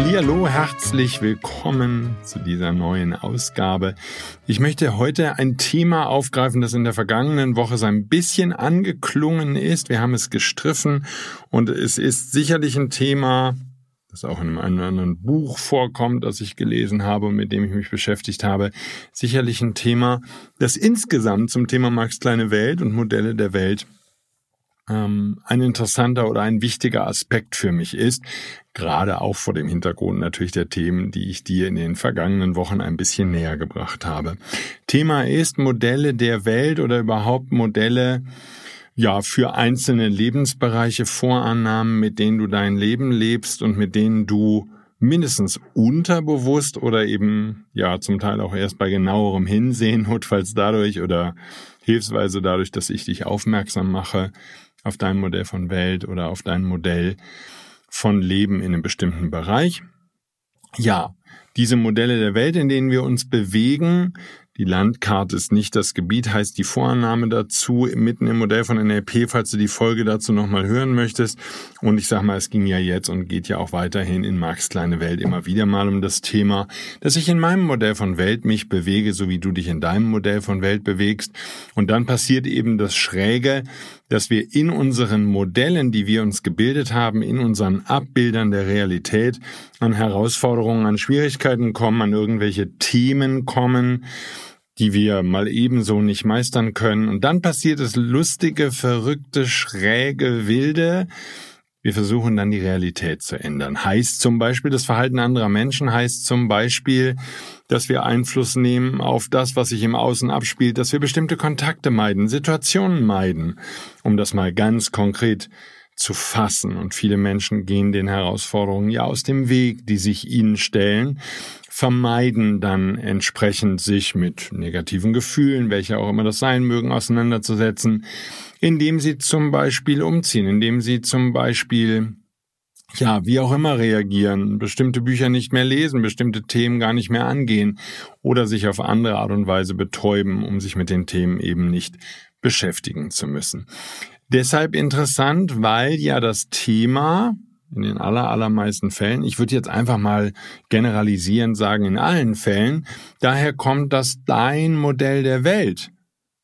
Hallo, herzlich willkommen zu dieser neuen Ausgabe. Ich möchte heute ein Thema aufgreifen, das in der vergangenen Woche so ein bisschen angeklungen ist. Wir haben es gestriffen und es ist sicherlich ein Thema, das auch in einem anderen Buch vorkommt, das ich gelesen habe und mit dem ich mich beschäftigt habe. Sicherlich ein Thema, das insgesamt zum Thema Marx kleine Welt und Modelle der Welt ähm, ein interessanter oder ein wichtiger Aspekt für mich ist, gerade auch vor dem Hintergrund natürlich der Themen, die ich dir in den vergangenen Wochen ein bisschen näher gebracht habe. Thema ist Modelle der Welt oder überhaupt Modelle ja, für einzelne Lebensbereiche, Vorannahmen, mit denen du dein Leben lebst und mit denen du mindestens unterbewusst oder eben ja zum Teil auch erst bei genauerem Hinsehen, notfalls dadurch oder hilfsweise dadurch, dass ich dich aufmerksam mache, auf dein Modell von Welt oder auf dein Modell von Leben in einem bestimmten Bereich. Ja, diese Modelle der Welt, in denen wir uns bewegen, die Landkarte ist nicht das Gebiet, heißt die Vorannahme dazu, mitten im Modell von NLP, falls du die Folge dazu nochmal hören möchtest. Und ich sag mal, es ging ja jetzt und geht ja auch weiterhin in Marx kleine Welt immer wieder mal um das Thema, dass ich in meinem Modell von Welt mich bewege, so wie du dich in deinem Modell von Welt bewegst. Und dann passiert eben das Schräge, dass wir in unseren Modellen, die wir uns gebildet haben, in unseren Abbildern der Realität an Herausforderungen, an Schwierigkeiten kommen, an irgendwelche Themen kommen, die wir mal ebenso nicht meistern können. Und dann passiert es lustige, verrückte, schräge, wilde. Wir versuchen dann die Realität zu ändern. Heißt zum Beispiel, das Verhalten anderer Menschen heißt zum Beispiel, dass wir Einfluss nehmen auf das, was sich im Außen abspielt, dass wir bestimmte Kontakte meiden, Situationen meiden, um das mal ganz konkret zu fassen. Und viele Menschen gehen den Herausforderungen ja aus dem Weg, die sich ihnen stellen, vermeiden dann entsprechend sich mit negativen Gefühlen, welche auch immer das sein mögen, auseinanderzusetzen, indem sie zum Beispiel umziehen, indem sie zum Beispiel ja, wie auch immer reagieren, bestimmte Bücher nicht mehr lesen, bestimmte Themen gar nicht mehr angehen oder sich auf andere Art und Weise betäuben, um sich mit den Themen eben nicht beschäftigen zu müssen. Deshalb interessant, weil ja das Thema in den aller, allermeisten Fällen, ich würde jetzt einfach mal generalisierend sagen, in allen Fällen, daher kommt, dass dein Modell der Welt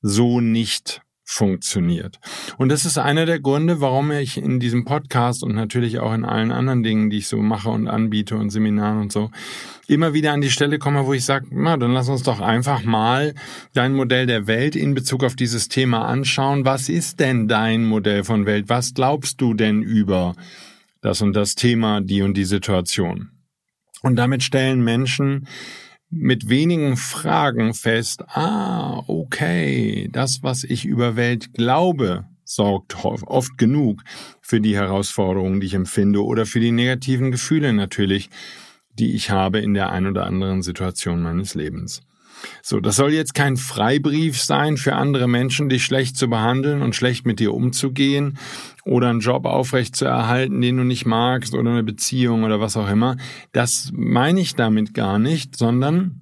so nicht funktioniert. Und das ist einer der Gründe, warum ich in diesem Podcast und natürlich auch in allen anderen Dingen, die ich so mache und anbiete und Seminaren und so, immer wieder an die Stelle komme, wo ich sage, na, dann lass uns doch einfach mal dein Modell der Welt in Bezug auf dieses Thema anschauen. Was ist denn dein Modell von Welt? Was glaubst du denn über das und das Thema, die und die Situation. Und damit stellen Menschen mit wenigen Fragen fest, ah, okay, das, was ich über Welt glaube, sorgt oft genug für die Herausforderungen, die ich empfinde oder für die negativen Gefühle natürlich, die ich habe in der ein oder anderen Situation meines Lebens. So, das soll jetzt kein Freibrief sein für andere Menschen, dich schlecht zu behandeln und schlecht mit dir umzugehen oder einen Job aufrecht zu erhalten, den du nicht magst oder eine Beziehung oder was auch immer. Das meine ich damit gar nicht, sondern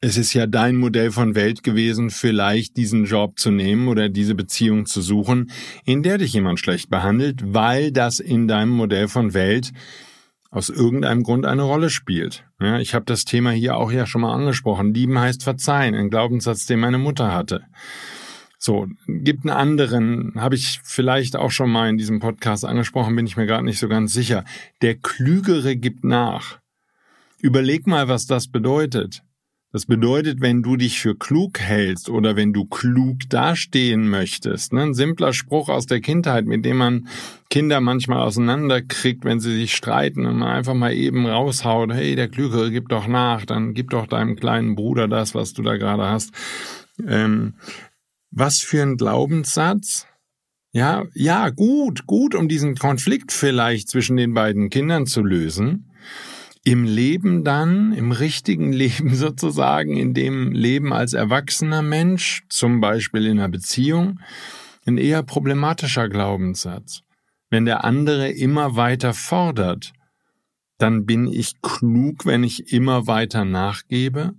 es ist ja dein Modell von Welt gewesen, vielleicht diesen Job zu nehmen oder diese Beziehung zu suchen, in der dich jemand schlecht behandelt, weil das in deinem Modell von Welt aus irgendeinem Grund eine Rolle spielt. Ja, ich habe das Thema hier auch ja schon mal angesprochen. Lieben heißt verzeihen, ein Glaubenssatz, den meine Mutter hatte. So, gibt einen anderen, habe ich vielleicht auch schon mal in diesem Podcast angesprochen, bin ich mir gerade nicht so ganz sicher. Der Klügere gibt nach. Überleg mal, was das bedeutet. Das bedeutet, wenn du dich für klug hältst oder wenn du klug dastehen möchtest, ne, ein simpler Spruch aus der Kindheit, mit dem man Kinder manchmal auseinanderkriegt, wenn sie sich streiten und man einfach mal eben raushaut, hey, der Klügere, gib doch nach, dann gib doch deinem kleinen Bruder das, was du da gerade hast. Ähm, was für ein Glaubenssatz? Ja, ja, gut, gut, um diesen Konflikt vielleicht zwischen den beiden Kindern zu lösen im Leben dann, im richtigen Leben sozusagen, in dem Leben als erwachsener Mensch, zum Beispiel in einer Beziehung, ein eher problematischer Glaubenssatz. Wenn der andere immer weiter fordert, dann bin ich klug, wenn ich immer weiter nachgebe.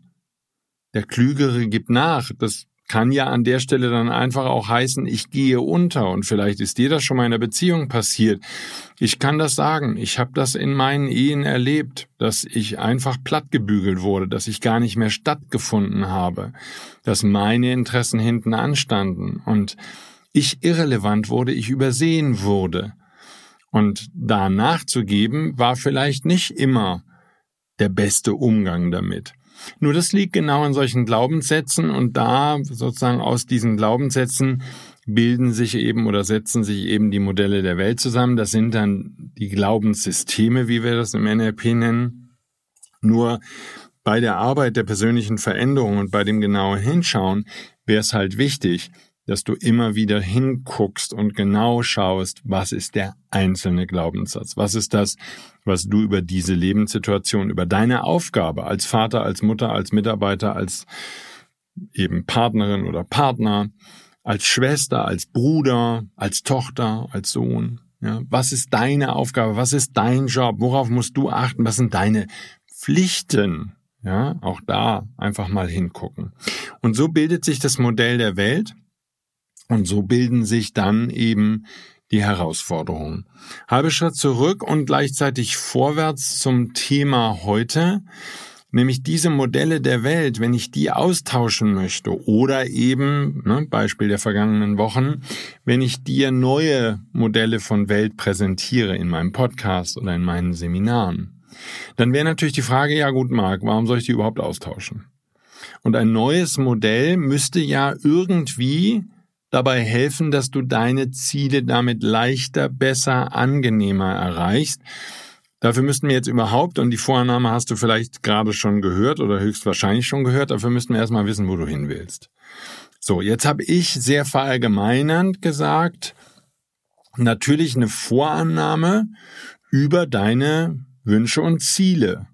Der Klügere gibt nach. Das kann ja an der Stelle dann einfach auch heißen, ich gehe unter und vielleicht ist dir das schon mal in einer Beziehung passiert. Ich kann das sagen, ich habe das in meinen Ehen erlebt, dass ich einfach plattgebügelt wurde, dass ich gar nicht mehr stattgefunden habe, dass meine Interessen hinten anstanden und ich irrelevant wurde, ich übersehen wurde. Und da nachzugeben war vielleicht nicht immer der beste Umgang damit. Nur das liegt genau in solchen Glaubenssätzen und da sozusagen aus diesen Glaubenssätzen bilden sich eben oder setzen sich eben die Modelle der Welt zusammen. Das sind dann die Glaubenssysteme, wie wir das im NLP nennen. Nur bei der Arbeit der persönlichen Veränderung und bei dem genauen Hinschauen wäre es halt wichtig, dass du immer wieder hinguckst und genau schaust, was ist der einzelne Glaubenssatz? Was ist das, was du über diese Lebenssituation, über deine Aufgabe als Vater, als Mutter, als Mitarbeiter, als eben Partnerin oder Partner, als Schwester, als Bruder, als Tochter, als Sohn, ja, was ist deine Aufgabe? Was ist dein Job? Worauf musst du achten? Was sind deine Pflichten? Ja, auch da einfach mal hingucken. Und so bildet sich das Modell der Welt. Und so bilden sich dann eben die Herausforderungen. Halbe Schritt zurück und gleichzeitig vorwärts zum Thema heute, nämlich diese Modelle der Welt, wenn ich die austauschen möchte oder eben, ne, Beispiel der vergangenen Wochen, wenn ich dir neue Modelle von Welt präsentiere in meinem Podcast oder in meinen Seminaren, dann wäre natürlich die Frage, ja gut, Marc, warum soll ich die überhaupt austauschen? Und ein neues Modell müsste ja irgendwie dabei helfen, dass du deine Ziele damit leichter, besser, angenehmer erreichst. Dafür müssten wir jetzt überhaupt, und die Vorannahme hast du vielleicht gerade schon gehört oder höchstwahrscheinlich schon gehört, dafür müssten wir erstmal wissen, wo du hin willst. So, jetzt habe ich sehr verallgemeinernd gesagt, natürlich eine Vorannahme über deine Wünsche und Ziele.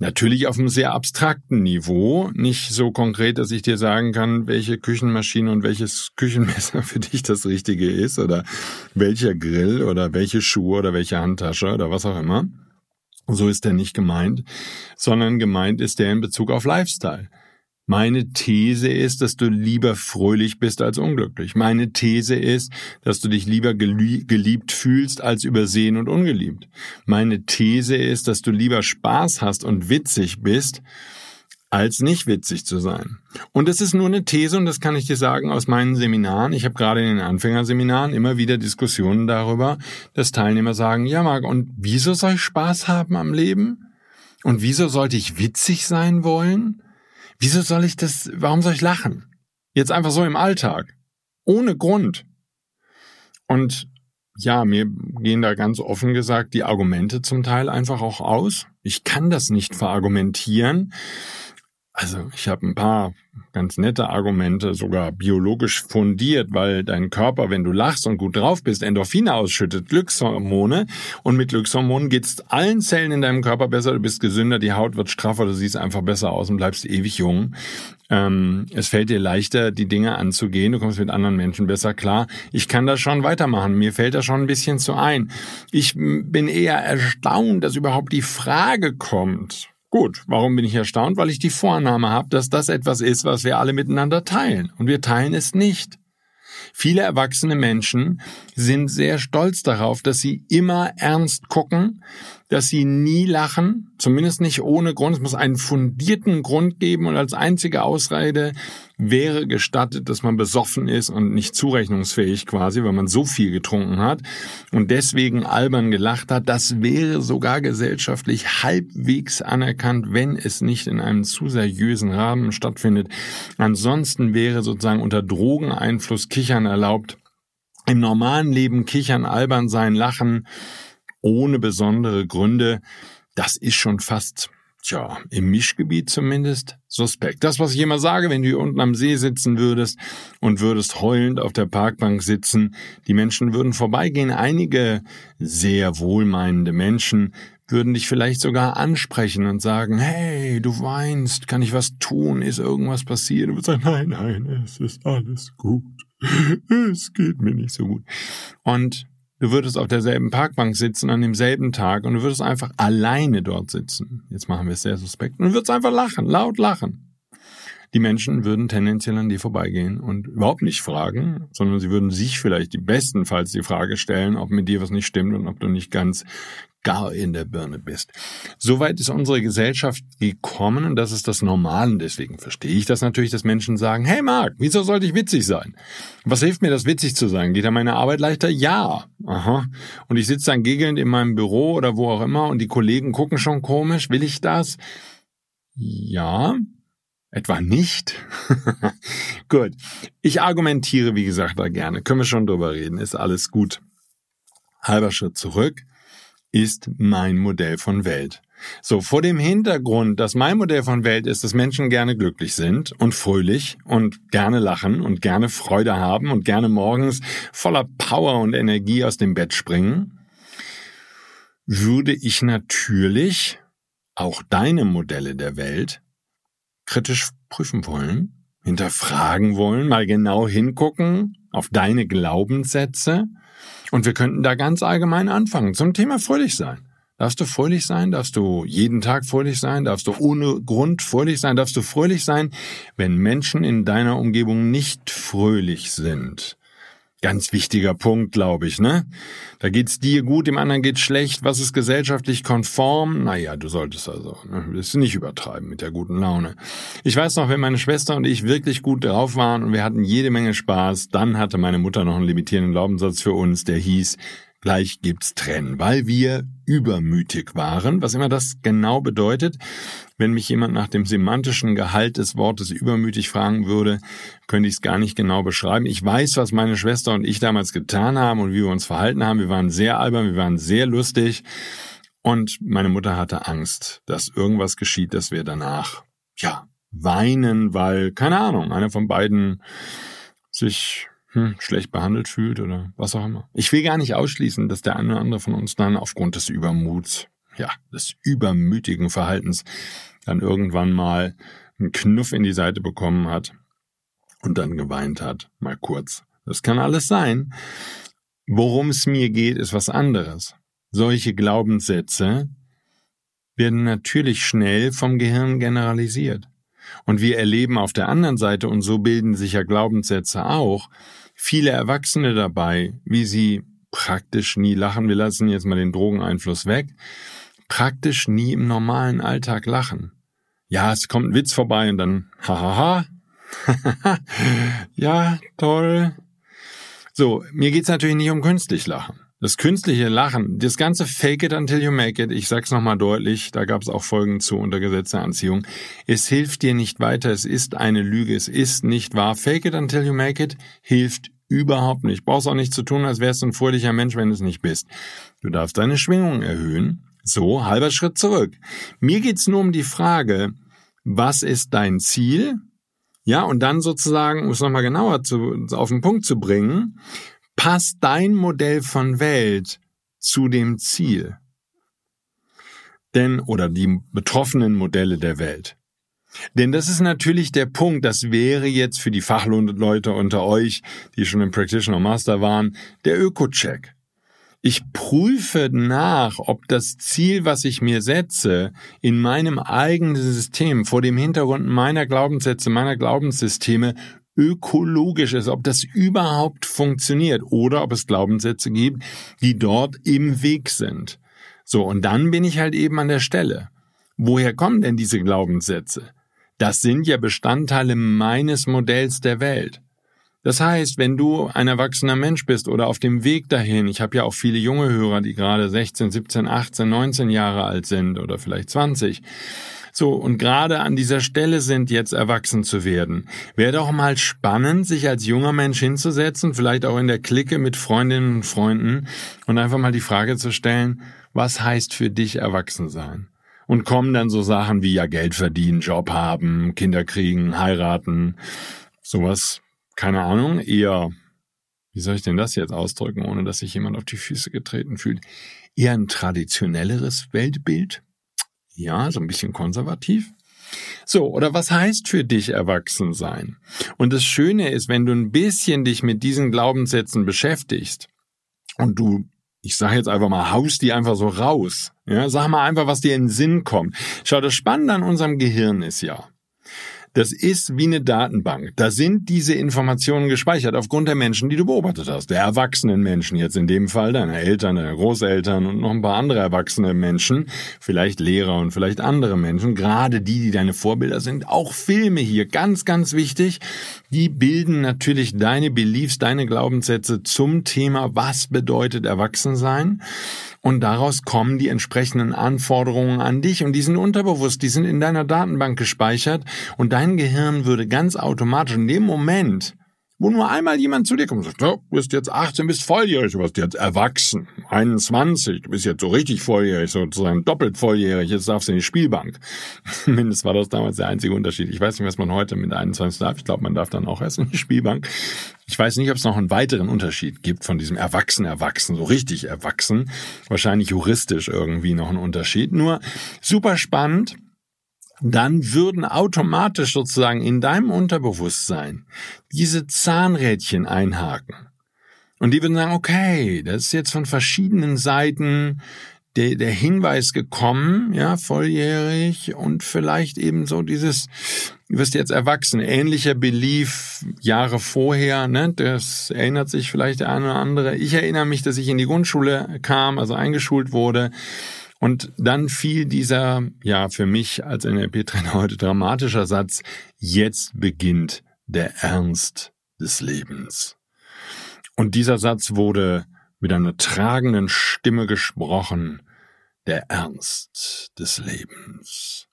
Natürlich auf einem sehr abstrakten Niveau, nicht so konkret, dass ich dir sagen kann, welche Küchenmaschine und welches Küchenmesser für dich das Richtige ist oder welcher Grill oder welche Schuhe oder welche Handtasche oder was auch immer. So ist der nicht gemeint, sondern gemeint ist der in Bezug auf Lifestyle. Meine These ist, dass du lieber fröhlich bist als unglücklich. Meine These ist, dass du dich lieber geliebt fühlst als übersehen und ungeliebt. Meine These ist, dass du lieber Spaß hast und witzig bist, als nicht witzig zu sein. Und das ist nur eine These und das kann ich dir sagen aus meinen Seminaren. Ich habe gerade in den Anfängerseminaren immer wieder Diskussionen darüber, dass Teilnehmer sagen, ja Marc, und wieso soll ich Spaß haben am Leben? Und wieso sollte ich witzig sein wollen? Wieso soll ich das, warum soll ich lachen? Jetzt einfach so im Alltag. Ohne Grund. Und ja, mir gehen da ganz offen gesagt die Argumente zum Teil einfach auch aus. Ich kann das nicht verargumentieren. Also ich habe ein paar ganz nette Argumente, sogar biologisch fundiert, weil dein Körper, wenn du lachst und gut drauf bist, Endorphine ausschüttet, Glückshormone. Und mit Glückshormonen geht's allen Zellen in deinem Körper besser, du bist gesünder, die Haut wird straffer, du siehst einfach besser aus und bleibst ewig jung. Ähm, es fällt dir leichter, die Dinge anzugehen, du kommst mit anderen Menschen besser klar. Ich kann das schon weitermachen, mir fällt das schon ein bisschen zu ein. Ich bin eher erstaunt, dass überhaupt die Frage kommt, Gut, warum bin ich erstaunt? Weil ich die Vornahme habe, dass das etwas ist, was wir alle miteinander teilen. Und wir teilen es nicht. Viele erwachsene Menschen sind sehr stolz darauf, dass sie immer ernst gucken, dass sie nie lachen, zumindest nicht ohne Grund. Es muss einen fundierten Grund geben und als einzige Ausrede wäre gestattet, dass man besoffen ist und nicht zurechnungsfähig quasi, weil man so viel getrunken hat und deswegen albern gelacht hat. Das wäre sogar gesellschaftlich halbwegs anerkannt, wenn es nicht in einem zu seriösen Rahmen stattfindet. Ansonsten wäre sozusagen unter Drogeneinfluss Kichern erlaubt. Im normalen Leben kichern, albern sein, lachen, ohne besondere Gründe, das ist schon fast, tja, im Mischgebiet zumindest suspekt. Das, was ich immer sage, wenn du hier unten am See sitzen würdest und würdest heulend auf der Parkbank sitzen, die Menschen würden vorbeigehen. Einige sehr wohlmeinende Menschen würden dich vielleicht sogar ansprechen und sagen, hey, du weinst, kann ich was tun, ist irgendwas passiert? Du würdest sagen, nein, nein, es ist alles gut. Es geht mir nicht so gut. Und Du würdest auf derselben Parkbank sitzen an demselben Tag und du würdest einfach alleine dort sitzen. Jetzt machen wir es sehr suspekt. Und du würdest einfach lachen, laut lachen. Die Menschen würden tendenziell an dir vorbeigehen und überhaupt nicht fragen, sondern sie würden sich vielleicht die bestenfalls die Frage stellen, ob mit dir was nicht stimmt und ob du nicht ganz gar in der Birne bist. Soweit ist unsere Gesellschaft gekommen und das ist das Normale. Deswegen verstehe ich das natürlich, dass Menschen sagen, hey Marc, wieso sollte ich witzig sein? Was hilft mir das, witzig zu sein? Geht da meine Arbeit leichter? Ja. Aha. Und ich sitze dann gegelnd in meinem Büro oder wo auch immer und die Kollegen gucken schon komisch. Will ich das? Ja. Etwa nicht? gut. Ich argumentiere, wie gesagt, da gerne. Können wir schon drüber reden. Ist alles gut. Halber Schritt zurück ist mein Modell von Welt. So, vor dem Hintergrund, dass mein Modell von Welt ist, dass Menschen gerne glücklich sind und fröhlich und gerne lachen und gerne Freude haben und gerne morgens voller Power und Energie aus dem Bett springen, würde ich natürlich auch deine Modelle der Welt kritisch prüfen wollen, hinterfragen wollen, mal genau hingucken auf deine Glaubenssätze und wir könnten da ganz allgemein anfangen zum Thema fröhlich sein. Darfst du fröhlich sein? Darfst du jeden Tag fröhlich sein? Darfst du ohne Grund fröhlich sein? Darfst du fröhlich sein, wenn Menschen in deiner Umgebung nicht fröhlich sind? Ganz wichtiger Punkt, glaube ich, ne? Da geht's dir gut, dem anderen geht's schlecht. Was ist gesellschaftlich konform? Naja, du solltest also, ne? Das nicht übertreiben mit der guten Laune. Ich weiß noch, wenn meine Schwester und ich wirklich gut drauf waren und wir hatten jede Menge Spaß, dann hatte meine Mutter noch einen limitierenden Glaubenssatz für uns, der hieß, gleich gibt's Trennen, weil wir übermütig waren, was immer das genau bedeutet. Wenn mich jemand nach dem semantischen Gehalt des Wortes übermütig fragen würde, könnte ich es gar nicht genau beschreiben. Ich weiß, was meine Schwester und ich damals getan haben und wie wir uns verhalten haben. Wir waren sehr albern, wir waren sehr lustig und meine Mutter hatte Angst, dass irgendwas geschieht, dass wir danach, ja, weinen, weil, keine Ahnung, einer von beiden sich hm, schlecht behandelt fühlt oder was auch immer. Ich will gar nicht ausschließen, dass der eine oder andere von uns dann aufgrund des Übermuts, ja, des übermütigen Verhaltens dann irgendwann mal einen Knuff in die Seite bekommen hat und dann geweint hat, mal kurz. Das kann alles sein. Worum es mir geht, ist was anderes. Solche Glaubenssätze werden natürlich schnell vom Gehirn generalisiert. Und wir erleben auf der anderen Seite, und so bilden sich ja Glaubenssätze auch, viele Erwachsene dabei, wie sie praktisch nie lachen, wir lassen jetzt mal den Drogeneinfluss weg, praktisch nie im normalen Alltag lachen. Ja, es kommt ein Witz vorbei und dann, hahaha, ja, toll. So, mir geht's natürlich nicht um künstlich lachen. Das künstliche Lachen, das ganze Fake it until you make it, ich sag's nochmal deutlich, da gab's auch Folgen zu unter Gesetz der Anziehung. Es hilft dir nicht weiter, es ist eine Lüge, es ist nicht wahr. Fake it until you make it hilft überhaupt nicht. Brauchst auch nicht zu tun, als wärst du ein fröhlicher Mensch, wenn du es nicht bist. Du darfst deine Schwingung erhöhen. So, halber Schritt zurück. Mir geht's nur um die Frage, was ist dein Ziel? Ja, und dann sozusagen, um es nochmal genauer zu, auf den Punkt zu bringen, passt dein Modell von Welt zu dem Ziel? Denn, oder die betroffenen Modelle der Welt. Denn das ist natürlich der Punkt, das wäre jetzt für die Fachleute unter euch, die schon im Practitioner Master waren, der Öko-Check. Ich prüfe nach, ob das Ziel, was ich mir setze, in meinem eigenen System, vor dem Hintergrund meiner Glaubenssätze, meiner Glaubenssysteme ökologisch ist, ob das überhaupt funktioniert oder ob es Glaubenssätze gibt, die dort im Weg sind. So, und dann bin ich halt eben an der Stelle. Woher kommen denn diese Glaubenssätze? Das sind ja Bestandteile meines Modells der Welt. Das heißt, wenn du ein erwachsener Mensch bist oder auf dem Weg dahin, ich habe ja auch viele junge Hörer, die gerade 16, 17, 18, 19 Jahre alt sind oder vielleicht 20, so, und gerade an dieser Stelle sind, jetzt erwachsen zu werden. Wäre doch mal spannend, sich als junger Mensch hinzusetzen, vielleicht auch in der Clique mit Freundinnen und Freunden und einfach mal die Frage zu stellen, was heißt für dich erwachsen sein? Und kommen dann so Sachen wie ja Geld verdienen, Job haben, Kinder kriegen, heiraten, sowas, keine Ahnung, eher, wie soll ich denn das jetzt ausdrücken, ohne dass sich jemand auf die Füße getreten fühlt? Eher ein traditionelleres Weltbild? Ja, so ein bisschen konservativ. So, oder was heißt für dich erwachsen sein? Und das Schöne ist, wenn du ein bisschen dich mit diesen Glaubenssätzen beschäftigst und du, ich sage jetzt einfach mal, haust die einfach so raus. Ja, sag mal einfach, was dir in den Sinn kommt. Schau, das Spannende an unserem Gehirn ist ja, das ist wie eine Datenbank. Da sind diese Informationen gespeichert aufgrund der Menschen, die du beobachtet hast. Der erwachsenen Menschen, jetzt in dem Fall deiner Eltern, deiner Großeltern und noch ein paar andere erwachsene Menschen, vielleicht Lehrer und vielleicht andere Menschen, gerade die, die deine Vorbilder sind, auch Filme hier, ganz, ganz wichtig, die bilden natürlich deine Beliefs, deine Glaubenssätze zum Thema, was bedeutet Erwachsensein und daraus kommen die entsprechenden Anforderungen an dich. Und die sind unterbewusst, die sind in deiner Datenbank gespeichert. Und dein Gehirn würde ganz automatisch in dem Moment, wo nur einmal jemand zu dir kommt und sagt, du bist jetzt 18, bist volljährig, du bist jetzt erwachsen, 21, du bist jetzt so richtig volljährig, sozusagen doppelt volljährig, jetzt darfst du in die Spielbank. Mindestens war das damals der einzige Unterschied. Ich weiß nicht, was man heute mit 21 darf. Ich glaube, man darf dann auch erst in die Spielbank. Ich weiß nicht, ob es noch einen weiteren Unterschied gibt von diesem Erwachsen, Erwachsen, so richtig erwachsen. Wahrscheinlich juristisch irgendwie noch ein Unterschied. Nur super spannend dann würden automatisch sozusagen in deinem Unterbewusstsein diese Zahnrädchen einhaken. Und die würden sagen, okay, das ist jetzt von verschiedenen Seiten der, der Hinweis gekommen, ja, volljährig und vielleicht eben so dieses, du wirst jetzt erwachsen, ähnlicher Belief Jahre vorher, ne, das erinnert sich vielleicht der eine oder andere. Ich erinnere mich, dass ich in die Grundschule kam, also eingeschult wurde und dann fiel dieser, ja, für mich als NLP-Trainer heute dramatischer Satz, jetzt beginnt der Ernst des Lebens. Und dieser Satz wurde mit einer tragenden Stimme gesprochen, der Ernst des Lebens.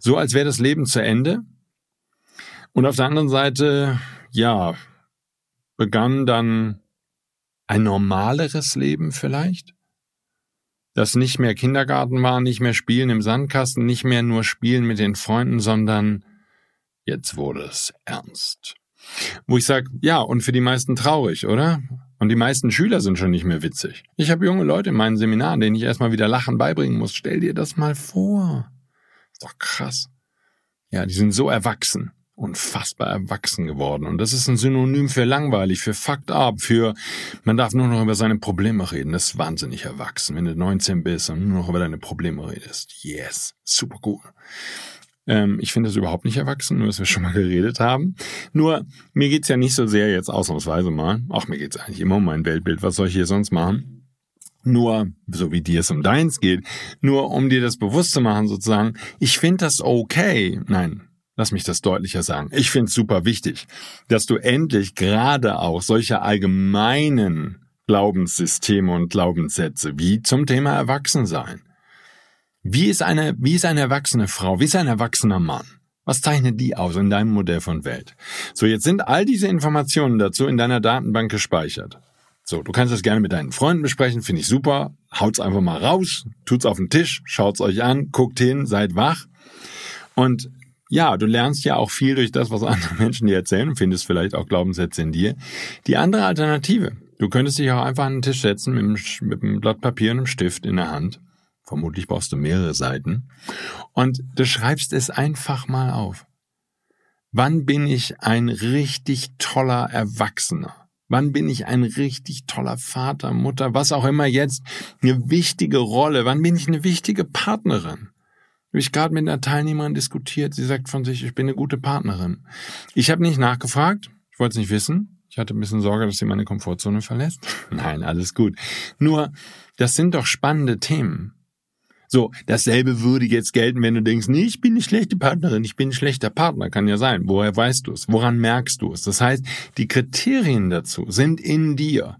So als wäre das Leben zu Ende. Und auf der anderen Seite, ja, begann dann ein normaleres Leben vielleicht? Das nicht mehr Kindergarten war, nicht mehr Spielen im Sandkasten, nicht mehr nur Spielen mit den Freunden, sondern jetzt wurde es ernst. Wo ich sage, ja, und für die meisten traurig, oder? Und die meisten Schüler sind schon nicht mehr witzig. Ich habe junge Leute in meinen Seminaren, denen ich erstmal wieder Lachen beibringen muss. Stell dir das mal vor. Ist doch krass. Ja, die sind so erwachsen unfassbar erwachsen geworden. Und das ist ein Synonym für langweilig, für fucked up, für man darf nur noch über seine Probleme reden. Das ist wahnsinnig erwachsen, wenn du 19 bist und nur noch über deine Probleme redest. Yes, super cool. Ähm, ich finde das überhaupt nicht erwachsen, nur dass wir schon mal geredet haben. Nur, mir geht's ja nicht so sehr jetzt ausnahmsweise mal, auch mir geht's eigentlich immer um mein Weltbild, was soll ich hier sonst machen? Nur, so wie dir es um deins geht, nur um dir das bewusst zu machen, sozusagen, ich finde das okay. Nein, Lass mich das deutlicher sagen. Ich finde es super wichtig, dass du endlich gerade auch solche allgemeinen Glaubenssysteme und Glaubenssätze wie zum Thema Erwachsensein. Wie ist eine, wie ist eine erwachsene Frau? Wie ist ein erwachsener Mann? Was zeichnet die aus in deinem Modell von Welt? So, jetzt sind all diese Informationen dazu in deiner Datenbank gespeichert. So, du kannst das gerne mit deinen Freunden besprechen, finde ich super. Haut's einfach mal raus, tut's auf den Tisch, schaut's euch an, guckt hin, seid wach. Und ja, du lernst ja auch viel durch das, was andere Menschen dir erzählen und findest vielleicht auch Glaubenssätze in dir. Die andere Alternative, du könntest dich auch einfach an den Tisch setzen mit einem, mit einem Blatt Papier und einem Stift in der Hand. Vermutlich brauchst du mehrere Seiten. Und du schreibst es einfach mal auf. Wann bin ich ein richtig toller Erwachsener? Wann bin ich ein richtig toller Vater, Mutter, was auch immer jetzt eine wichtige Rolle? Wann bin ich eine wichtige Partnerin? Habe ich gerade mit einer Teilnehmerin diskutiert. Sie sagt von sich, ich bin eine gute Partnerin. Ich habe nicht nachgefragt. Ich wollte es nicht wissen. Ich hatte ein bisschen Sorge, dass sie meine Komfortzone verlässt. Nein, alles gut. Nur, das sind doch spannende Themen. So, dasselbe würde jetzt gelten, wenn du denkst, nee, ich bin eine schlechte Partnerin, ich bin ein schlechter Partner, kann ja sein. Woher weißt du es? Woran merkst du es? Das heißt, die Kriterien dazu sind in dir.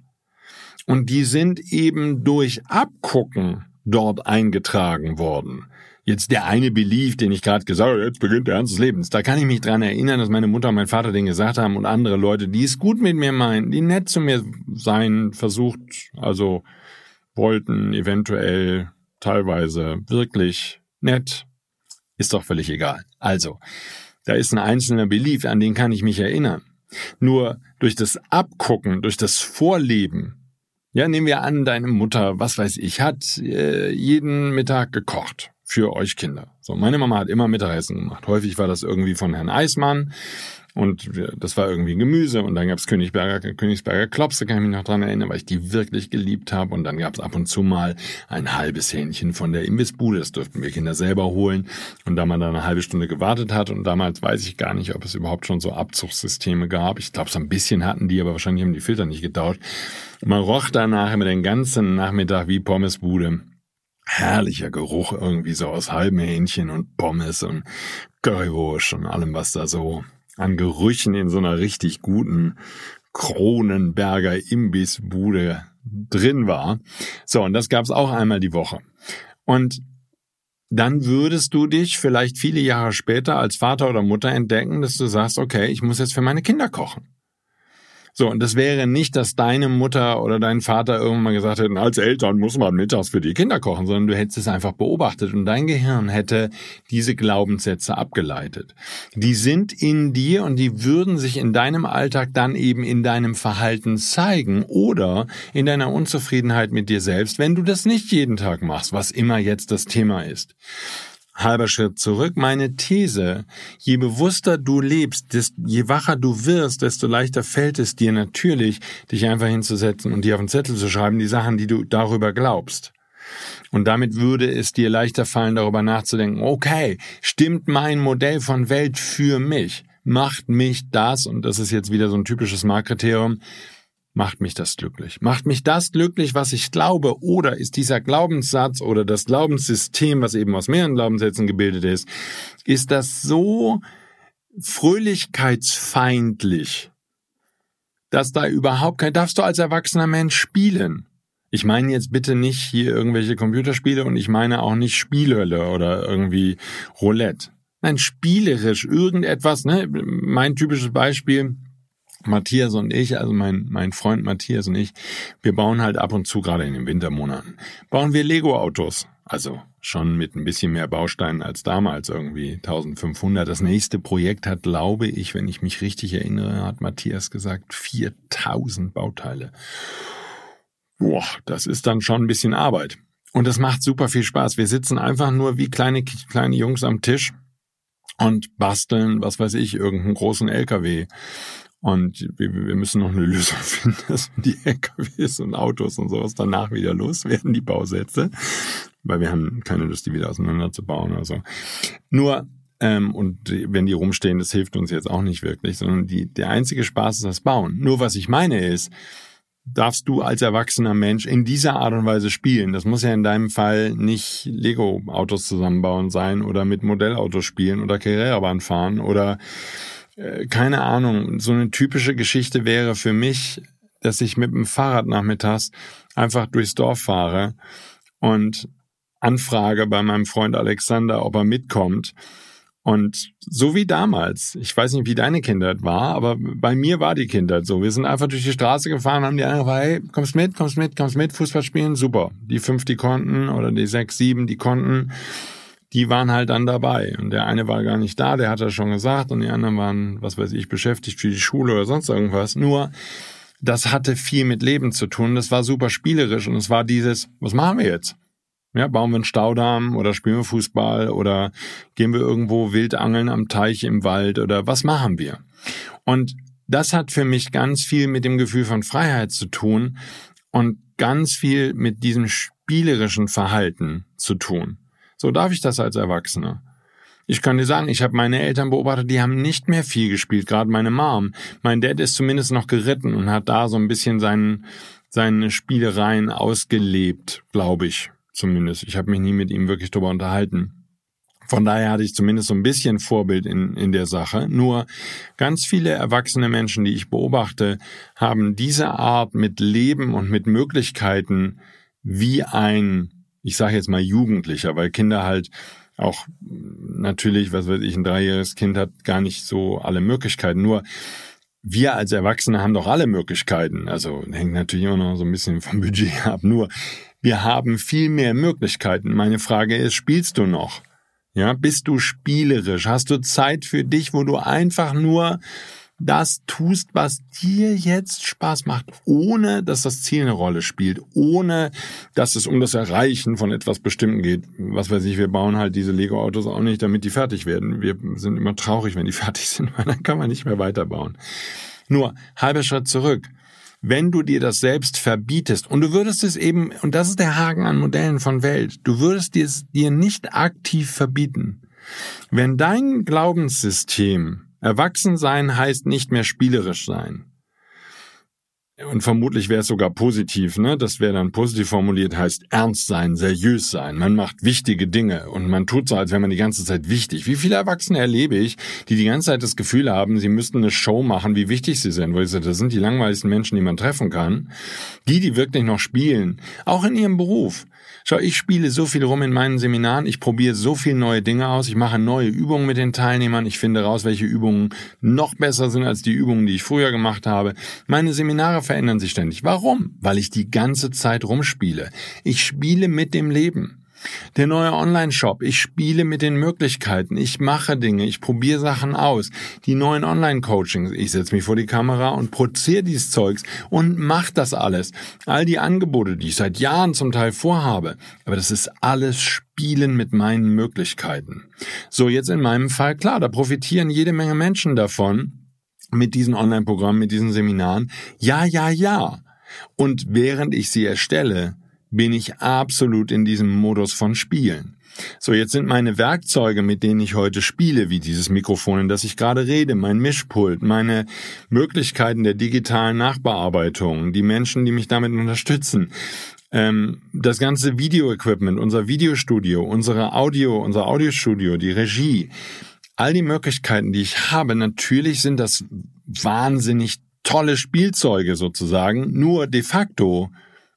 Und die sind eben durch Abgucken dort eingetragen worden. Jetzt der eine Belief, den ich gerade gesagt habe, jetzt beginnt der Ernst des Lebens. Da kann ich mich dran erinnern, dass meine Mutter und mein Vater den gesagt haben und andere Leute, die es gut mit mir meinen, die nett zu mir sein versucht, also wollten eventuell teilweise wirklich nett, ist doch völlig egal. Also, da ist ein einzelner Belief, an den kann ich mich erinnern. Nur durch das Abgucken, durch das Vorleben, ja, nehmen wir an, deine Mutter, was weiß ich, hat äh, jeden Mittag gekocht für euch Kinder. So, meine Mama hat immer Mittagessen gemacht. Häufig war das irgendwie von Herrn Eismann und das war irgendwie Gemüse und dann gab's Königsberger, Königsberger Klopse, kann ich mich noch dran erinnern, weil ich die wirklich geliebt habe. Und dann gab's ab und zu mal ein halbes Hähnchen von der Imbissbude. Das durften wir Kinder selber holen. Und da man dann eine halbe Stunde gewartet hat und damals weiß ich gar nicht, ob es überhaupt schon so Abzugssysteme gab. Ich glaube, so ein bisschen hatten die, aber wahrscheinlich haben die Filter nicht getauscht. Man roch danach immer den ganzen Nachmittag wie Pommesbude herrlicher Geruch irgendwie so aus halben Hähnchen und Pommes und Currywurst und allem, was da so an Gerüchen in so einer richtig guten Kronenberger Imbissbude drin war. So, und das gab's auch einmal die Woche. Und dann würdest du dich vielleicht viele Jahre später als Vater oder Mutter entdecken, dass du sagst, okay, ich muss jetzt für meine Kinder kochen. So, und das wäre nicht, dass deine Mutter oder dein Vater irgendwann mal gesagt hätten, als Eltern muss man mittags für die Kinder kochen, sondern du hättest es einfach beobachtet und dein Gehirn hätte diese Glaubenssätze abgeleitet. Die sind in dir und die würden sich in deinem Alltag dann eben in deinem Verhalten zeigen oder in deiner Unzufriedenheit mit dir selbst, wenn du das nicht jeden Tag machst, was immer jetzt das Thema ist. Halber Schritt zurück. Meine These, je bewusster du lebst, je wacher du wirst, desto leichter fällt es dir natürlich, dich einfach hinzusetzen und dir auf den Zettel zu schreiben, die Sachen, die du darüber glaubst. Und damit würde es dir leichter fallen, darüber nachzudenken, okay, stimmt mein Modell von Welt für mich? Macht mich das, und das ist jetzt wieder so ein typisches Marktkriterium, Macht mich das glücklich? Macht mich das glücklich, was ich glaube? Oder ist dieser Glaubenssatz oder das Glaubenssystem, was eben aus mehreren Glaubenssätzen gebildet ist, ist das so fröhlichkeitsfeindlich, dass da überhaupt kein, darfst du als erwachsener Mensch spielen? Ich meine jetzt bitte nicht hier irgendwelche Computerspiele und ich meine auch nicht Spielhölle oder irgendwie Roulette. Nein, spielerisch irgendetwas, ne? Mein typisches Beispiel, Matthias und ich, also mein, mein Freund Matthias und ich, wir bauen halt ab und zu, gerade in den Wintermonaten, bauen wir Lego-Autos. Also schon mit ein bisschen mehr Bausteinen als damals, irgendwie 1500. Das nächste Projekt hat, glaube ich, wenn ich mich richtig erinnere, hat Matthias gesagt, 4000 Bauteile. Boah, das ist dann schon ein bisschen Arbeit. Und das macht super viel Spaß. Wir sitzen einfach nur wie kleine, kleine Jungs am Tisch und basteln, was weiß ich, irgendeinen großen LKW und wir, wir müssen noch eine Lösung finden, dass die LKWs und Autos und sowas danach wieder loswerden, die Bausätze. Weil wir haben keine Lust, die wieder auseinanderzubauen oder so. Nur, ähm, und wenn die rumstehen, das hilft uns jetzt auch nicht wirklich, sondern die, der einzige Spaß ist das Bauen. Nur was ich meine ist, darfst du als erwachsener Mensch in dieser Art und Weise spielen. Das muss ja in deinem Fall nicht Lego-Autos zusammenbauen sein oder mit Modellautos spielen oder Carrera-Bahn fahren oder keine Ahnung, so eine typische Geschichte wäre für mich, dass ich mit dem Fahrrad nachmittags einfach durchs Dorf fahre und anfrage bei meinem Freund Alexander, ob er mitkommt. Und so wie damals, ich weiß nicht, wie deine Kindheit war, aber bei mir war die Kindheit so. Wir sind einfach durch die Straße gefahren, haben die anderen gefragt, hey, kommst mit, kommst mit, kommst mit, Fußball spielen, super. Die fünf, die konnten, oder die sechs, sieben, die konnten die waren halt dann dabei. Und der eine war gar nicht da, der hat das schon gesagt, und die anderen waren, was weiß ich, beschäftigt für die Schule oder sonst irgendwas. Nur, das hatte viel mit Leben zu tun. Das war super spielerisch und es war dieses, was machen wir jetzt? Ja, bauen wir einen Staudamm oder spielen wir Fußball oder gehen wir irgendwo wild angeln am Teich im Wald oder was machen wir? Und das hat für mich ganz viel mit dem Gefühl von Freiheit zu tun und ganz viel mit diesem spielerischen Verhalten zu tun. So darf ich das als Erwachsener. Ich kann dir sagen, ich habe meine Eltern beobachtet, die haben nicht mehr viel gespielt, gerade meine Mom. Mein Dad ist zumindest noch geritten und hat da so ein bisschen seinen, seine Spielereien ausgelebt, glaube ich. zumindest. Ich habe mich nie mit ihm wirklich darüber unterhalten. Von daher hatte ich zumindest so ein bisschen Vorbild in, in der Sache. Nur ganz viele erwachsene Menschen, die ich beobachte, haben diese Art mit Leben und mit Möglichkeiten wie ein, ich sage jetzt mal Jugendlicher, weil Kinder halt auch natürlich, was weiß ich, ein dreijähriges Kind hat gar nicht so alle Möglichkeiten. Nur wir als Erwachsene haben doch alle Möglichkeiten. Also hängt natürlich immer noch so ein bisschen vom Budget ab. Nur wir haben viel mehr Möglichkeiten. Meine Frage ist, spielst du noch? Ja, bist du spielerisch? Hast du Zeit für dich, wo du einfach nur das tust, was dir jetzt Spaß macht, ohne dass das Ziel eine Rolle spielt, ohne dass es um das Erreichen von etwas Bestimmten geht. Was weiß ich, wir bauen halt diese Lego-Autos auch nicht, damit die fertig werden. Wir sind immer traurig, wenn die fertig sind, weil dann kann man nicht mehr weiterbauen. Nur, halber Schritt zurück wenn du dir das selbst verbietest und du würdest es eben, und das ist der Haken an Modellen von Welt, du würdest es dir nicht aktiv verbieten. Wenn dein Glaubenssystem erwachsen sein heißt nicht mehr spielerisch sein, und vermutlich wäre es sogar positiv, ne? Das wäre dann positiv formuliert, heißt ernst sein, seriös sein. Man macht wichtige Dinge und man tut so, als wäre man die ganze Zeit wichtig. Wie viele Erwachsene erlebe ich, die die ganze Zeit das Gefühl haben, sie müssten eine Show machen, wie wichtig sie sind. Wo ich sage, das sind die langweiligsten Menschen, die man treffen kann. Die, die wirklich noch spielen, auch in ihrem Beruf. Schau, ich spiele so viel rum in meinen Seminaren, ich probiere so viel neue Dinge aus, ich mache neue Übungen mit den Teilnehmern, ich finde raus, welche Übungen noch besser sind als die Übungen, die ich früher gemacht habe. Meine Seminare verändern sich ständig. Warum? Weil ich die ganze Zeit rumspiele. Ich spiele mit dem Leben. Der neue Online-Shop. Ich spiele mit den Möglichkeiten. Ich mache Dinge. Ich probiere Sachen aus. Die neuen Online-Coachings. Ich setze mich vor die Kamera und produziere dieses Zeugs und mache das alles. All die Angebote, die ich seit Jahren zum Teil vorhabe. Aber das ist alles Spielen mit meinen Möglichkeiten. So, jetzt in meinem Fall, klar, da profitieren jede Menge Menschen davon. Mit diesen Online-Programmen, mit diesen Seminaren. Ja, ja, ja. Und während ich sie erstelle, bin ich absolut in diesem Modus von Spielen. So, jetzt sind meine Werkzeuge, mit denen ich heute spiele, wie dieses Mikrofon, in das ich gerade rede, mein Mischpult, meine Möglichkeiten der digitalen Nachbearbeitung, die Menschen, die mich damit unterstützen, ähm, das ganze Videoequipment, unser Videostudio, unsere Audio, unser Audiostudio, die Regie, all die Möglichkeiten, die ich habe, natürlich sind das wahnsinnig tolle Spielzeuge sozusagen, nur de facto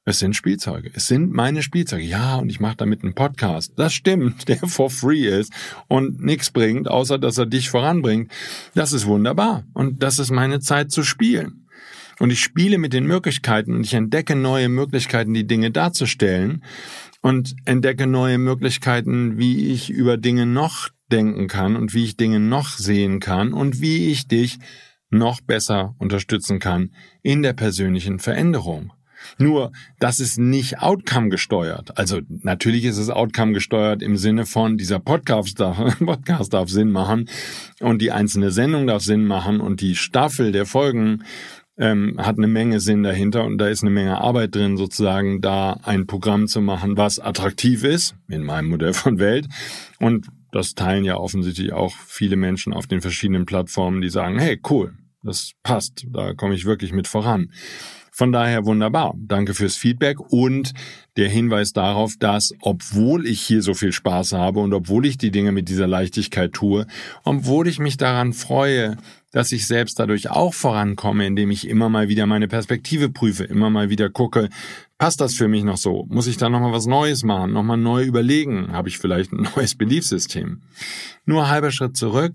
es sind Spielzeuge. Es sind meine Spielzeuge. Ja, und ich mache damit einen Podcast. Das stimmt, der for free ist und nichts bringt, außer dass er dich voranbringt. Das ist wunderbar. Und das ist meine Zeit zu spielen. Und ich spiele mit den Möglichkeiten und ich entdecke neue Möglichkeiten, die Dinge darzustellen und entdecke neue Möglichkeiten, wie ich über Dinge noch denken kann und wie ich Dinge noch sehen kann und wie ich dich noch besser unterstützen kann in der persönlichen Veränderung. Nur, das ist nicht Outcome gesteuert. Also natürlich ist es Outcome gesteuert im Sinne von, dieser Podcast darf, Podcast darf Sinn machen und die einzelne Sendung darf Sinn machen und die Staffel der Folgen ähm, hat eine Menge Sinn dahinter und da ist eine Menge Arbeit drin, sozusagen da ein Programm zu machen, was attraktiv ist, in meinem Modell von Welt. Und das teilen ja offensichtlich auch viele Menschen auf den verschiedenen Plattformen, die sagen, hey, cool, das passt, da komme ich wirklich mit voran. Von daher wunderbar. Danke fürs Feedback und der Hinweis darauf, dass obwohl ich hier so viel Spaß habe und obwohl ich die Dinge mit dieser Leichtigkeit tue, obwohl ich mich daran freue, dass ich selbst dadurch auch vorankomme, indem ich immer mal wieder meine Perspektive prüfe, immer mal wieder gucke, passt das für mich noch so? Muss ich da nochmal was Neues machen, nochmal neu überlegen? Habe ich vielleicht ein neues Beliefssystem? Nur halber Schritt zurück.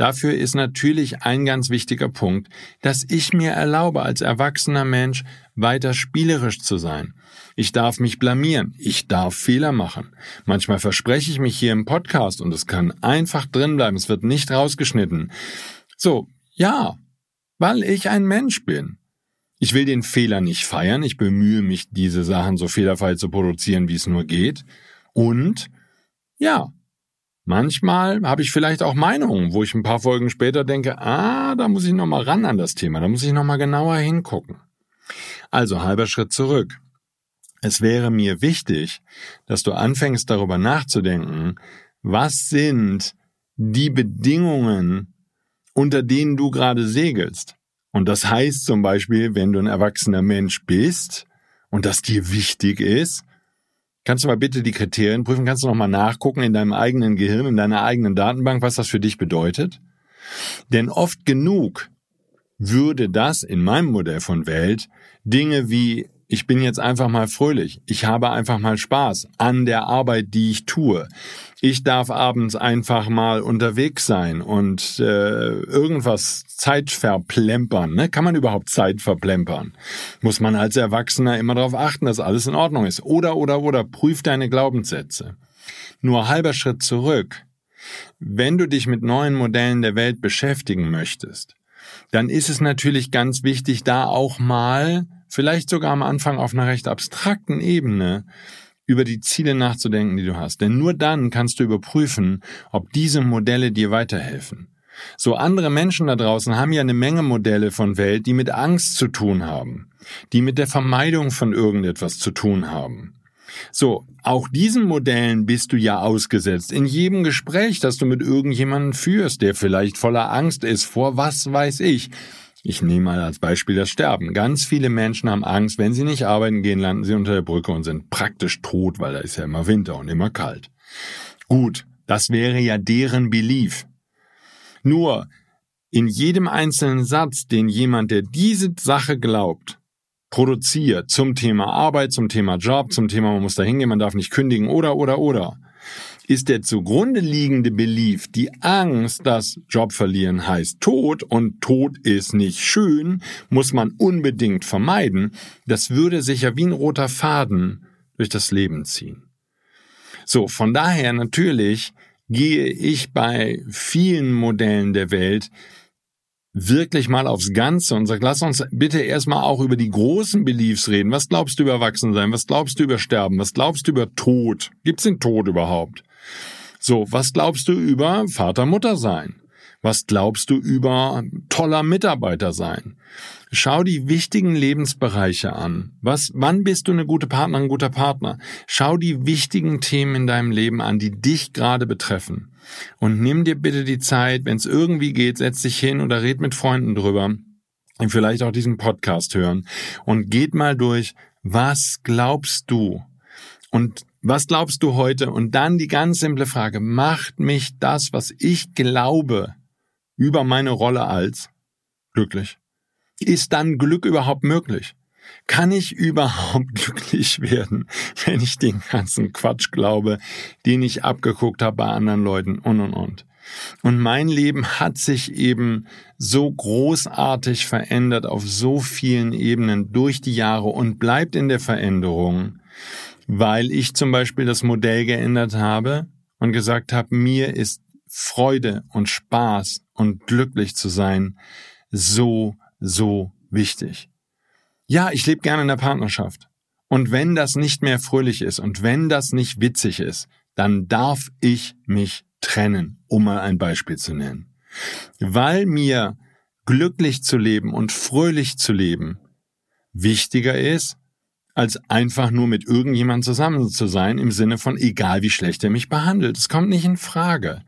Dafür ist natürlich ein ganz wichtiger Punkt, dass ich mir erlaube, als erwachsener Mensch weiter spielerisch zu sein. Ich darf mich blamieren, ich darf Fehler machen. Manchmal verspreche ich mich hier im Podcast und es kann einfach drin bleiben, es wird nicht rausgeschnitten. So, ja, weil ich ein Mensch bin. Ich will den Fehler nicht feiern, ich bemühe mich, diese Sachen so fehlerfrei zu produzieren, wie es nur geht. Und ja, Manchmal habe ich vielleicht auch Meinungen, wo ich ein paar Folgen später denke, ah, da muss ich noch mal ran an das Thema, da muss ich noch mal genauer hingucken. Also halber Schritt zurück. Es wäre mir wichtig, dass du anfängst darüber nachzudenken, was sind die Bedingungen, unter denen du gerade segelst. Und das heißt zum Beispiel, wenn du ein erwachsener Mensch bist und das dir wichtig ist, Kannst du mal bitte die Kriterien prüfen? Kannst du noch mal nachgucken in deinem eigenen Gehirn, in deiner eigenen Datenbank, was das für dich bedeutet? Denn oft genug würde das in meinem Modell von Welt Dinge wie ich bin jetzt einfach mal fröhlich. Ich habe einfach mal Spaß an der Arbeit, die ich tue. Ich darf abends einfach mal unterwegs sein und äh, irgendwas Zeit verplempern. Ne? Kann man überhaupt Zeit verplempern? Muss man als Erwachsener immer darauf achten, dass alles in Ordnung ist. Oder, oder, oder, prüf deine Glaubenssätze. Nur halber Schritt zurück. Wenn du dich mit neuen Modellen der Welt beschäftigen möchtest, dann ist es natürlich ganz wichtig, da auch mal vielleicht sogar am Anfang auf einer recht abstrakten Ebene, über die Ziele nachzudenken, die du hast. Denn nur dann kannst du überprüfen, ob diese Modelle dir weiterhelfen. So andere Menschen da draußen haben ja eine Menge Modelle von Welt, die mit Angst zu tun haben, die mit der Vermeidung von irgendetwas zu tun haben. So, auch diesen Modellen bist du ja ausgesetzt. In jedem Gespräch, das du mit irgendjemandem führst, der vielleicht voller Angst ist vor was weiß ich, ich nehme mal als Beispiel das Sterben. Ganz viele Menschen haben Angst, wenn sie nicht arbeiten gehen, landen sie unter der Brücke und sind praktisch tot, weil da ist ja immer Winter und immer kalt. Gut, das wäre ja deren Belief. Nur, in jedem einzelnen Satz, den jemand, der diese Sache glaubt, produziert zum Thema Arbeit, zum Thema Job, zum Thema man muss da hingehen, man darf nicht kündigen oder oder oder, ist der zugrunde liegende Belief, die Angst, dass Job verlieren heißt Tod und Tod ist nicht schön, muss man unbedingt vermeiden, das würde sich ja wie ein roter Faden durch das Leben ziehen. So, von daher natürlich gehe ich bei vielen Modellen der Welt wirklich mal aufs Ganze und sag, lass uns bitte erstmal auch über die großen Beliefs reden. Was glaubst du über Erwachsensein? Was glaubst du über Sterben? Was glaubst du über Tod? Gibt's den Tod überhaupt? So, was glaubst du über Vater, Mutter sein? Was glaubst du über toller Mitarbeiter sein? Schau die wichtigen Lebensbereiche an. Was, wann bist du eine gute Partnerin, ein guter Partner? Schau die wichtigen Themen in deinem Leben an, die dich gerade betreffen. Und nimm dir bitte die Zeit, wenn es irgendwie geht, setz dich hin oder red mit Freunden drüber. Und vielleicht auch diesen Podcast hören. Und geht mal durch, was glaubst du? Und was glaubst du heute? Und dann die ganz simple Frage, macht mich das, was ich glaube, über meine Rolle als glücklich? Ist dann Glück überhaupt möglich? Kann ich überhaupt glücklich werden, wenn ich den ganzen Quatsch glaube, den ich abgeguckt habe bei anderen Leuten und und und? Und mein Leben hat sich eben so großartig verändert auf so vielen Ebenen durch die Jahre und bleibt in der Veränderung, weil ich zum Beispiel das Modell geändert habe und gesagt habe, mir ist Freude und Spaß und glücklich zu sein so so wichtig. Ja, ich lebe gerne in der Partnerschaft. Und wenn das nicht mehr fröhlich ist und wenn das nicht witzig ist, dann darf ich mich trennen, um mal ein Beispiel zu nennen. Weil mir glücklich zu leben und fröhlich zu leben wichtiger ist, als einfach nur mit irgendjemand zusammen zu sein, im Sinne von egal wie schlecht er mich behandelt. Es kommt nicht in Frage.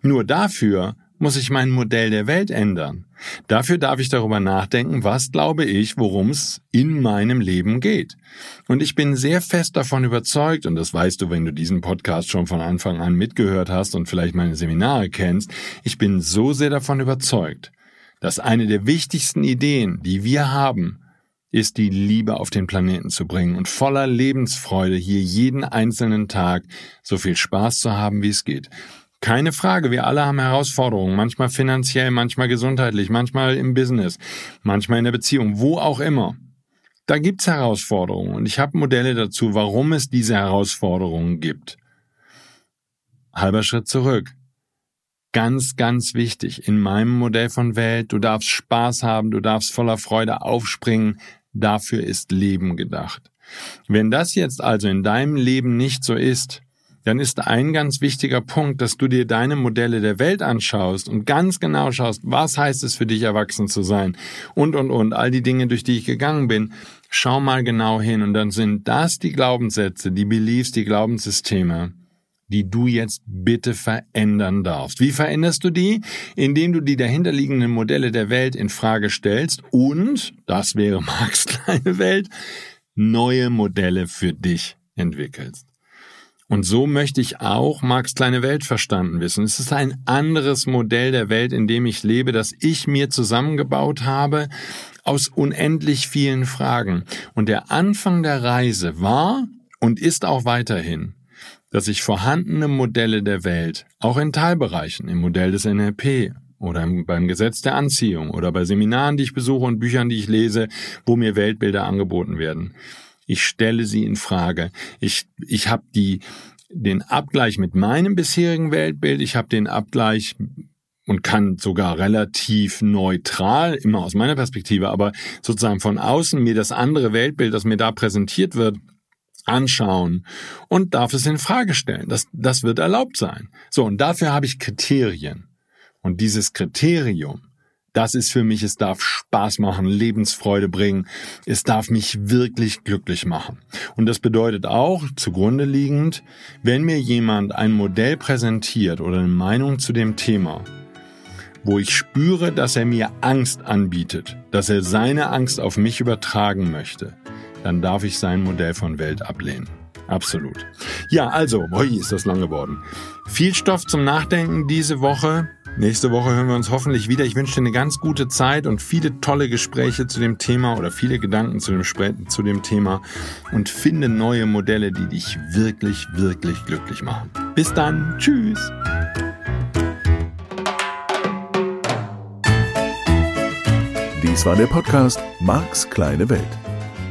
Nur dafür muss ich mein Modell der Welt ändern. Dafür darf ich darüber nachdenken, was glaube ich, worum es in meinem Leben geht. Und ich bin sehr fest davon überzeugt, und das weißt du, wenn du diesen Podcast schon von Anfang an mitgehört hast und vielleicht meine Seminare kennst, ich bin so sehr davon überzeugt, dass eine der wichtigsten Ideen, die wir haben, ist die Liebe auf den Planeten zu bringen und voller Lebensfreude hier jeden einzelnen Tag so viel Spaß zu haben, wie es geht. Keine Frage, wir alle haben Herausforderungen, manchmal finanziell, manchmal gesundheitlich, manchmal im Business, manchmal in der Beziehung, wo auch immer. Da gibt's Herausforderungen und ich habe Modelle dazu, warum es diese Herausforderungen gibt. Halber Schritt zurück. Ganz, ganz wichtig in meinem Modell von Welt, du darfst Spaß haben, du darfst voller Freude aufspringen, dafür ist Leben gedacht. Wenn das jetzt also in deinem Leben nicht so ist, dann ist ein ganz wichtiger Punkt, dass du dir deine Modelle der Welt anschaust und ganz genau schaust, was heißt es für dich, erwachsen zu sein und, und, und, all die Dinge, durch die ich gegangen bin. Schau mal genau hin und dann sind das die Glaubenssätze, die Beliefs, die Glaubenssysteme, die du jetzt bitte verändern darfst. Wie veränderst du die? Indem du die dahinterliegenden Modelle der Welt in Frage stellst und, das wäre Marx kleine Welt, neue Modelle für dich entwickelst. Und so möchte ich auch Marx kleine Welt verstanden wissen. Es ist ein anderes Modell der Welt, in dem ich lebe, das ich mir zusammengebaut habe aus unendlich vielen Fragen. Und der Anfang der Reise war und ist auch weiterhin, dass ich vorhandene Modelle der Welt, auch in Teilbereichen, im Modell des NLP oder beim Gesetz der Anziehung oder bei Seminaren, die ich besuche und Büchern, die ich lese, wo mir Weltbilder angeboten werden, ich stelle sie in Frage. Ich, ich habe die, den Abgleich mit meinem bisherigen Weltbild, ich habe den Abgleich und kann sogar relativ neutral, immer aus meiner Perspektive, aber sozusagen von außen mir das andere Weltbild, das mir da präsentiert wird, anschauen und darf es in Frage stellen. Das, das wird erlaubt sein. So, und dafür habe ich Kriterien. Und dieses Kriterium das ist für mich, es darf Spaß machen, Lebensfreude bringen. Es darf mich wirklich glücklich machen. Und das bedeutet auch, zugrunde liegend, wenn mir jemand ein Modell präsentiert oder eine Meinung zu dem Thema, wo ich spüre, dass er mir Angst anbietet, dass er seine Angst auf mich übertragen möchte, dann darf ich sein Modell von Welt ablehnen. Absolut. Ja, also, ui, ist das lang geworden. Viel Stoff zum Nachdenken diese Woche. Nächste Woche hören wir uns hoffentlich wieder. Ich wünsche dir eine ganz gute Zeit und viele tolle Gespräche zu dem Thema oder viele Gedanken zu dem, zu dem Thema und finde neue Modelle, die dich wirklich, wirklich glücklich machen. Bis dann. Tschüss. Dies war der Podcast Marks kleine Welt.